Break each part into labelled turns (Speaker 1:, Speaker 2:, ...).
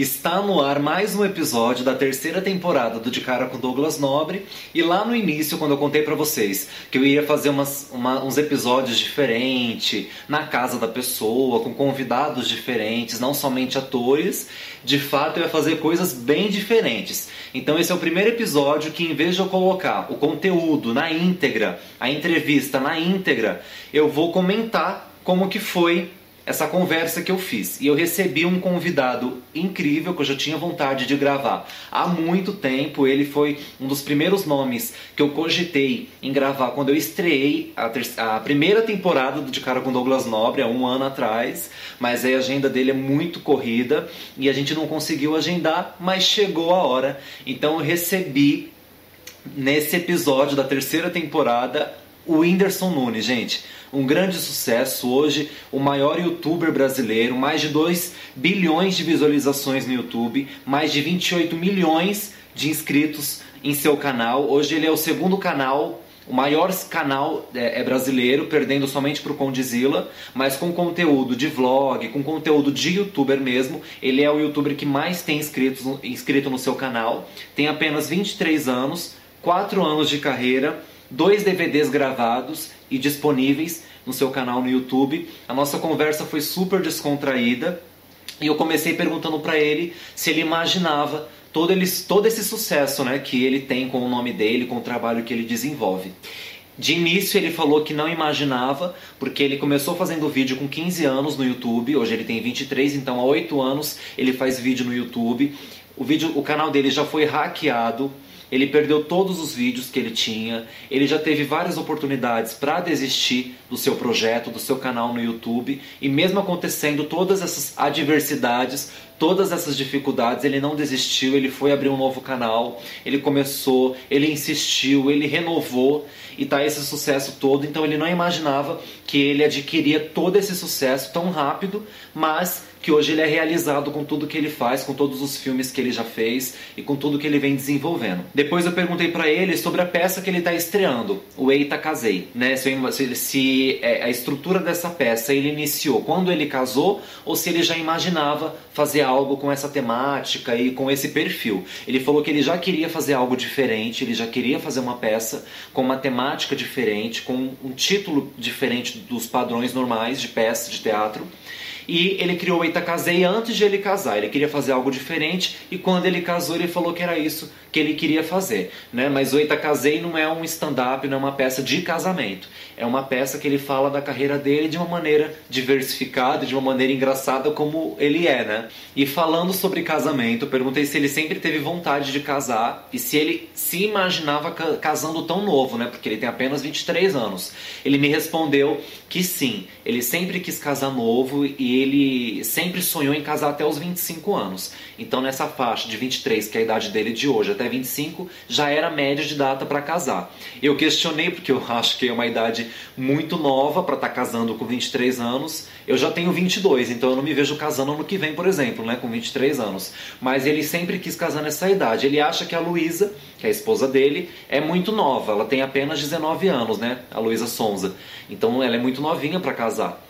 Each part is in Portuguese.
Speaker 1: Está no ar mais um episódio da terceira temporada do De Cara com Douglas Nobre. E lá no início, quando eu contei para vocês que eu ia fazer umas, uma, uns episódios diferentes, na casa da pessoa, com convidados diferentes, não somente atores, de fato eu ia fazer coisas bem diferentes. Então esse é o primeiro episódio que, em vez de eu colocar o conteúdo na íntegra, a entrevista na íntegra, eu vou comentar como que foi essa conversa que eu fiz. E eu recebi um convidado incrível que eu já tinha vontade de gravar há muito tempo. Ele foi um dos primeiros nomes que eu cogitei em gravar quando eu estreiei a, a primeira temporada do De Cara com Douglas Nobre, há um ano atrás. Mas a agenda dele é muito corrida e a gente não conseguiu agendar, mas chegou a hora. Então eu recebi nesse episódio da terceira temporada o Whindersson Nunes, gente um grande sucesso. Hoje, o maior youtuber brasileiro, mais de 2 bilhões de visualizações no YouTube, mais de 28 milhões de inscritos em seu canal. Hoje, ele é o segundo canal o maior canal é, é brasileiro, perdendo somente para o Condizila, mas com conteúdo de vlog, com conteúdo de youtuber mesmo. Ele é o youtuber que mais tem inscritos, inscrito no seu canal. Tem apenas 23 anos, 4 anos de carreira, dois DVDs gravados e disponíveis no seu canal no YouTube. A nossa conversa foi super descontraída e eu comecei perguntando para ele se ele imaginava todo, ele, todo esse sucesso né, que ele tem com o nome dele, com o trabalho que ele desenvolve. De início ele falou que não imaginava, porque ele começou fazendo vídeo com 15 anos no YouTube, hoje ele tem 23, então há 8 anos ele faz vídeo no YouTube. O, vídeo, o canal dele já foi hackeado, ele perdeu todos os vídeos que ele tinha, ele já teve várias oportunidades para desistir do seu projeto, do seu canal no YouTube, e mesmo acontecendo todas essas adversidades, todas essas dificuldades, ele não desistiu, ele foi abrir um novo canal, ele começou, ele insistiu, ele renovou. E tá esse sucesso todo, então ele não imaginava que ele adquiria todo esse sucesso tão rápido, mas que hoje ele é realizado com tudo que ele faz, com todos os filmes que ele já fez e com tudo que ele vem desenvolvendo. Depois eu perguntei para ele sobre a peça que ele está estreando, o Eita Casei, né? Se, se é, a estrutura dessa peça ele iniciou quando ele casou ou se ele já imaginava fazer algo com essa temática e com esse perfil. Ele falou que ele já queria fazer algo diferente, ele já queria fazer uma peça com uma temática diferente, com um título diferente dos padrões normais de peça de teatro e ele criou o Eita Casei antes de ele casar. Ele queria fazer algo diferente e quando ele casou ele falou que era isso que ele queria fazer, né? Mas o Eita Casei não é um stand-up, não é uma peça de casamento. É uma peça que ele fala da carreira dele de uma maneira diversificada, de uma maneira engraçada como ele é, né? E falando sobre casamento, perguntei se ele sempre teve vontade de casar e se ele se imaginava casando tão novo, né? Porque ele tem apenas 23 anos. Ele me respondeu que sim, ele sempre quis casar novo e ele sempre sonhou em casar até os 25 anos. Então nessa faixa de 23, que é a idade dele de hoje, até 25 já era média de data para casar. Eu questionei porque eu acho que é uma idade muito nova para estar tá casando com 23 anos. Eu já tenho 22, então eu não me vejo casando ano que vem, por exemplo, né, com 23 anos. Mas ele sempre quis casar nessa idade. Ele acha que a Luísa, que é a esposa dele, é muito nova. Ela tem apenas 19 anos, né, a Luísa Sonza. Então ela é muito novinha para casar.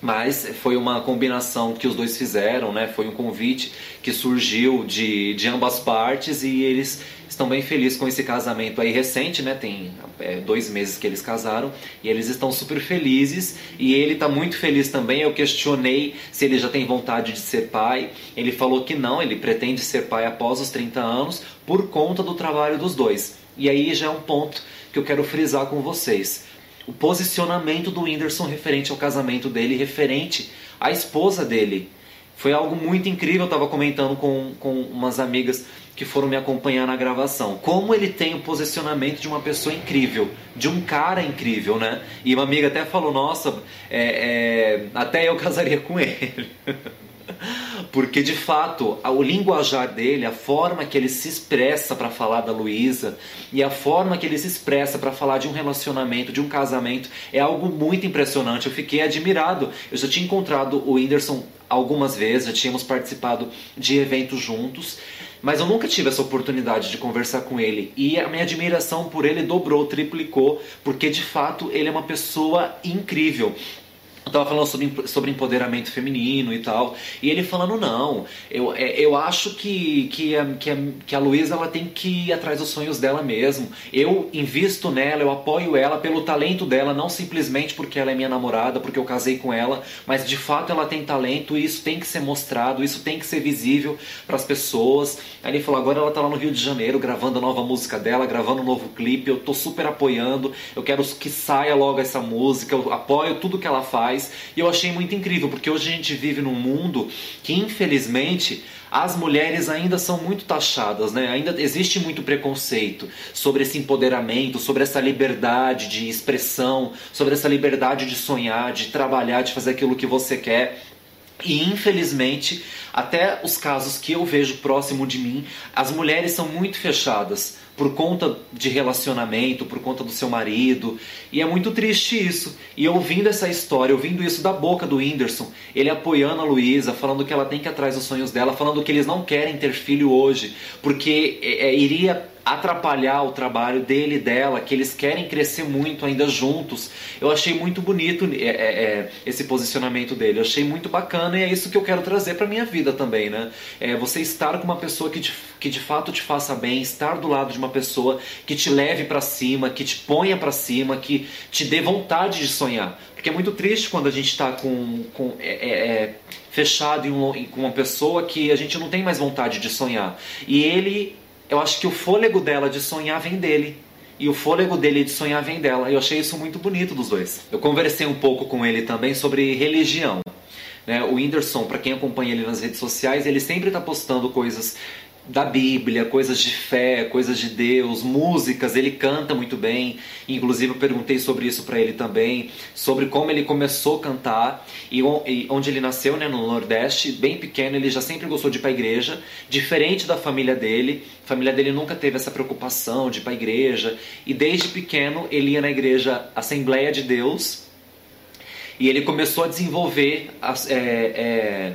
Speaker 1: Mas foi uma combinação que os dois fizeram, né? Foi um convite que surgiu de, de ambas partes e eles estão bem felizes com esse casamento aí recente, né? Tem é, dois meses que eles casaram e eles estão super felizes e ele está muito feliz também. Eu questionei se ele já tem vontade de ser pai. Ele falou que não, ele pretende ser pai após os 30 anos por conta do trabalho dos dois. E aí já é um ponto que eu quero frisar com vocês o posicionamento do Whindersson referente ao casamento dele, referente à esposa dele. Foi algo muito incrível, eu estava comentando com, com umas amigas que foram me acompanhar na gravação. Como ele tem o posicionamento de uma pessoa incrível, de um cara incrível, né? E uma amiga até falou, nossa, é, é, até eu casaria com ele. Porque de fato, o linguajar dele, a forma que ele se expressa para falar da Luísa e a forma que ele se expressa para falar de um relacionamento, de um casamento, é algo muito impressionante. Eu fiquei admirado. Eu já tinha encontrado o Whindersson algumas vezes, já tínhamos participado de eventos juntos, mas eu nunca tive essa oportunidade de conversar com ele. E a minha admiração por ele dobrou, triplicou, porque de fato ele é uma pessoa incrível eu tava falando sobre, sobre empoderamento feminino e tal. E ele falando, não, eu, é, eu acho que, que, a, que, a, que a Luísa ela tem que ir atrás dos sonhos dela mesmo. Eu invisto nela, eu apoio ela pelo talento dela, não simplesmente porque ela é minha namorada, porque eu casei com ela, mas de fato ela tem talento e isso tem que ser mostrado, isso tem que ser visível para as pessoas. Aí ele falou, agora ela tá lá no Rio de Janeiro gravando a nova música dela, gravando um novo clipe, eu tô super apoiando, eu quero que saia logo essa música, eu apoio tudo que ela faz E eu achei muito incrível, porque hoje a gente vive num mundo que, infelizmente, as mulheres ainda são muito taxadas, né? Ainda existe muito preconceito sobre esse empoderamento, sobre essa liberdade de expressão, sobre essa liberdade de sonhar, de trabalhar, de fazer aquilo que você quer. E infelizmente, até os casos que eu vejo próximo de mim, as mulheres são muito fechadas por conta de relacionamento, por conta do seu marido. E é muito triste isso. E ouvindo essa história, ouvindo isso da boca do Whindersson, ele apoiando a Luísa, falando que ela tem que atrás dos sonhos dela, falando que eles não querem ter filho hoje, porque é, é iria atrapalhar o trabalho dele e dela, que eles querem crescer muito ainda juntos. Eu achei muito bonito é, é, é, esse posicionamento dele, eu achei muito bacana e é isso que eu quero trazer para minha vida também, né? É você estar com uma pessoa que, te, que de fato te faça bem, estar do lado de uma pessoa que te leve para cima, que te ponha para cima, que te dê vontade de sonhar. Porque é muito triste quando a gente está com, com é, é, é, fechado em um, com uma pessoa que a gente não tem mais vontade de sonhar. E ele eu acho que o fôlego dela de sonhar vem dele. E o fôlego dele de sonhar vem dela. Eu achei isso muito bonito dos dois. Eu conversei um pouco com ele também sobre religião. Né? O Whindersson, para quem acompanha ele nas redes sociais, ele sempre está postando coisas da Bíblia, coisas de fé, coisas de Deus, músicas, ele canta muito bem. Inclusive eu perguntei sobre isso para ele também, sobre como ele começou a cantar e onde ele nasceu, né, no Nordeste, bem pequeno, ele já sempre gostou de ir para igreja, diferente da família dele. A família dele nunca teve essa preocupação de ir para igreja e desde pequeno ele ia na igreja Assembleia de Deus e ele começou a desenvolver é, é,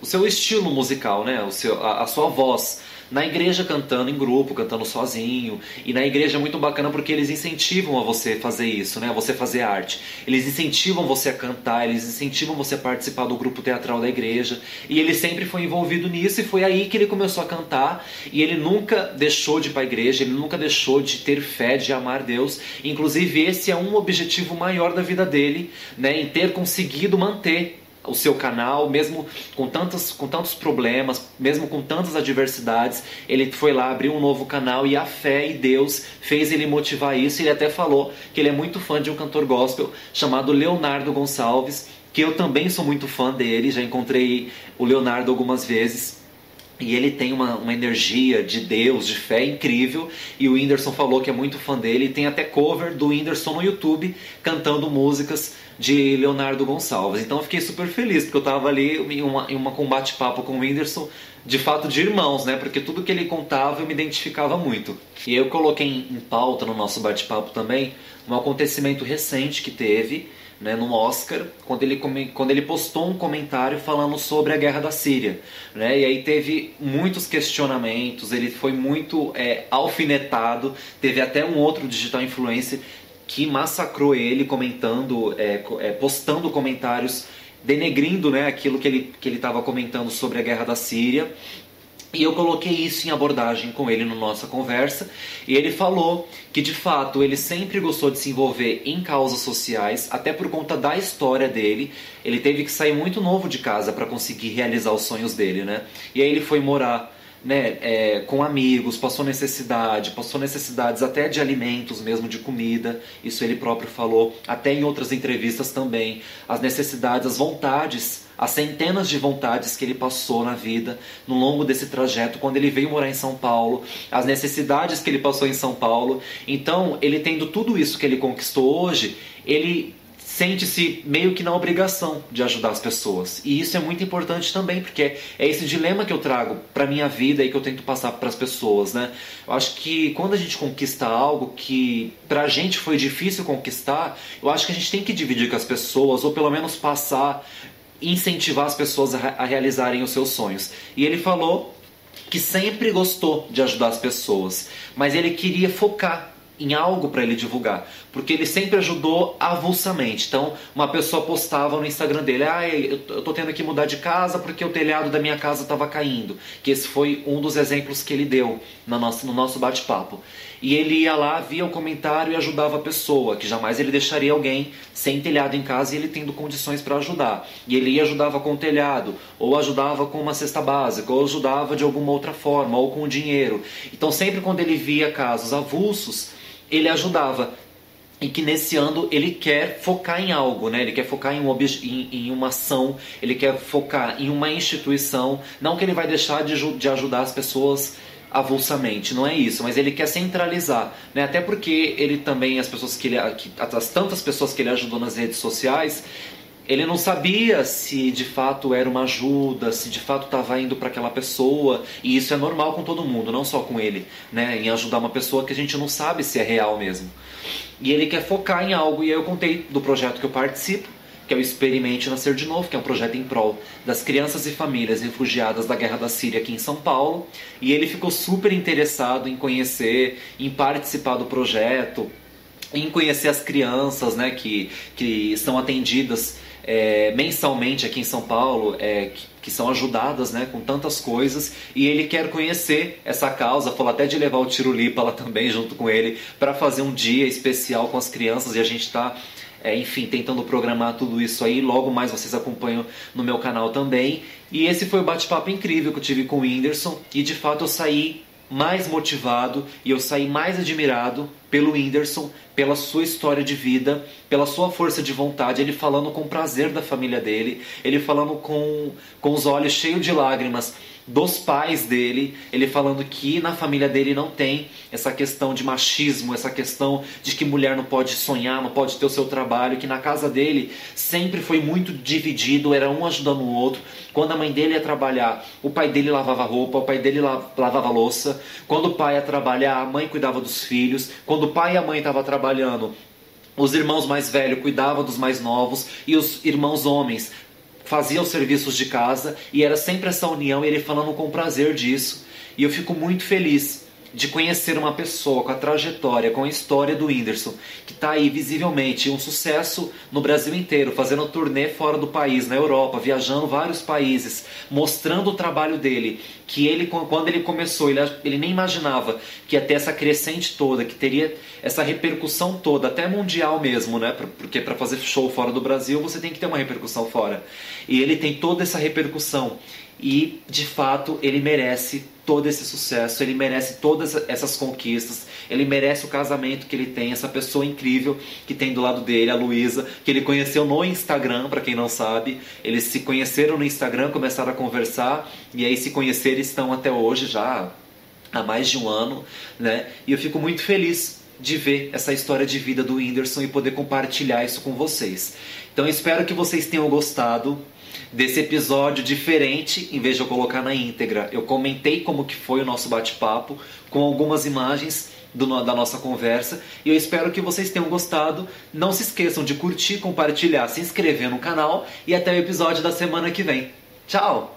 Speaker 1: o seu estilo musical, né, o seu, a, a sua voz na igreja cantando em grupo, cantando sozinho. E na igreja é muito bacana porque eles incentivam a você fazer isso, né? A você fazer arte. Eles incentivam você a cantar, eles incentivam você a participar do grupo teatral da igreja. E ele sempre foi envolvido nisso e foi aí que ele começou a cantar. E ele nunca deixou de ir para a igreja, ele nunca deixou de ter fé, de amar Deus. Inclusive, esse é um objetivo maior da vida dele, né? Em ter conseguido manter o seu canal, mesmo com tantos, com tantos problemas, mesmo com tantas adversidades, ele foi lá, abriu um novo canal e a fé e Deus fez ele motivar isso. Ele até falou que ele é muito fã de um cantor gospel chamado Leonardo Gonçalves, que eu também sou muito fã dele, já encontrei o Leonardo algumas vezes. E ele tem uma, uma energia de Deus, de fé incrível. E o Whindersson falou que é muito fã dele. E tem até cover do Whindersson no YouTube cantando músicas de Leonardo Gonçalves. Então eu fiquei super feliz, porque eu estava ali em uma, em uma combate-papo com o Whindersson, de fato de irmãos, né? Porque tudo que ele contava eu me identificava muito. E eu coloquei em pauta no nosso bate-papo também um acontecimento recente que teve né, no Oscar, quando ele, quando ele postou um comentário falando sobre a guerra da Síria. Né, e aí teve muitos questionamentos, ele foi muito é, alfinetado, teve até um outro digital influencer que massacrou ele comentando, é, é, postando comentários denegrindo né, aquilo que ele que estava comentando sobre a guerra da Síria. E eu coloquei isso em abordagem com ele na nossa conversa, e ele falou que de fato ele sempre gostou de se envolver em causas sociais, até por conta da história dele. Ele teve que sair muito novo de casa para conseguir realizar os sonhos dele, né? E aí ele foi morar né, é, com amigos, passou necessidade, passou necessidades até de alimentos mesmo, de comida, isso ele próprio falou, até em outras entrevistas também, as necessidades, as vontades, as centenas de vontades que ele passou na vida no longo desse trajeto, quando ele veio morar em São Paulo, as necessidades que ele passou em São Paulo. Então, ele tendo tudo isso que ele conquistou hoje, ele sente-se meio que na obrigação de ajudar as pessoas. E isso é muito importante também, porque é esse dilema que eu trago para minha vida e que eu tento passar para as pessoas, né? Eu acho que quando a gente conquista algo que pra gente foi difícil conquistar, eu acho que a gente tem que dividir com as pessoas ou pelo menos passar incentivar as pessoas a, a realizarem os seus sonhos. E ele falou que sempre gostou de ajudar as pessoas, mas ele queria focar em algo para ele divulgar, porque ele sempre ajudou avulsamente. Então, uma pessoa postava no Instagram dele: "Ah, eu tô tendo que mudar de casa porque o telhado da minha casa estava caindo". Que esse foi um dos exemplos que ele deu no nosso, no nosso bate-papo. E ele ia lá, via o comentário e ajudava a pessoa, que jamais ele deixaria alguém sem telhado em casa e ele tendo condições para ajudar. E ele ia ajudava com o telhado, ou ajudava com uma cesta básica, ou ajudava de alguma outra forma, ou com dinheiro. Então, sempre quando ele via casos avulsos, ele ajudava. E que nesse ano ele quer focar em algo, né? Ele quer focar em, um em, em, uma ação, ele quer focar em uma instituição. Não que ele vai deixar de, de ajudar as pessoas avulsamente, não é isso, mas ele quer centralizar, né? Até porque ele também, as pessoas que ele, as tantas pessoas que ele ajudou nas redes sociais, ele não sabia se de fato era uma ajuda, se de fato estava indo para aquela pessoa, e isso é normal com todo mundo, não só com ele, né? Em ajudar uma pessoa que a gente não sabe se é real mesmo. E ele quer focar em algo, e aí eu contei do projeto que eu participo, que é o Experimente Nascer de Novo, que é um projeto em prol das crianças e famílias refugiadas da guerra da Síria aqui em São Paulo. E ele ficou super interessado em conhecer, em participar do projeto, em conhecer as crianças né, que, que são atendidas é, mensalmente aqui em São Paulo, é, que, que, são ajudadas né, com tantas coisas, e ele quer conhecer essa causa, falou até de levar o Tiro Lipa lá também junto com ele, para fazer um dia especial com as crianças, e a gente está é, enfim, tentando programar tudo isso aí. Logo mais vocês acompanham no meu canal também. E esse foi o bate-papo incrível que eu tive com o Whindersson. E de fato eu saí mais motivado e eu saí mais admirado pelo Whindersson, pela sua história de vida, pela sua força de vontade, ele falando com prazer da família dele, ele falando com, com os olhos cheios de lágrimas dos pais dele, ele falando que na família dele não tem essa questão de machismo, essa questão de que mulher não pode sonhar, não pode ter o seu trabalho, que na casa dele sempre foi muito dividido, era um ajudando o outro. Quando a mãe dele ia trabalhar, o pai dele lavava roupa, o pai dele lavava louça. Quando o pai ia trabalhar, a mãe cuidava dos filhos. Quando o pai e a mãe estavam trabalhando, os irmãos mais velhos cuidavam dos mais novos e os irmãos homens fazia os serviços de casa e era sempre essa união e ele falando com prazer disso. E eu fico muito feliz de conhecer uma pessoa com a trajetória, com a história do Whindersson, que está aí visivelmente um sucesso no Brasil inteiro, fazendo turnê fora do país, na Europa, viajando vários países, mostrando o trabalho dele, que ele quando ele começou, ele, ele nem imaginava que ia ter essa crescente toda, que teria essa repercussão toda, até mundial mesmo, né? Porque para fazer show fora do Brasil, você tem que ter uma repercussão fora. E ele tem toda essa repercussão e de fato ele merece todo esse sucesso, ele merece todas essas conquistas, ele merece o casamento que ele tem, essa pessoa incrível que tem do lado dele, a Luísa, que ele conheceu no Instagram, para quem não sabe. Eles se conheceram no Instagram, começaram a conversar e aí se conheceram estão até hoje já há mais de um ano, né? E eu fico muito feliz de ver essa história de vida do Whindersson e poder compartilhar isso com vocês. Então espero que vocês tenham gostado desse episódio diferente, em vez de eu colocar na íntegra, eu comentei como que foi o nosso bate-papo com algumas imagens do, da nossa conversa e eu espero que vocês tenham gostado. Não se esqueçam de curtir, compartilhar, se inscrever no canal e até o episódio da semana que vem. Tchau!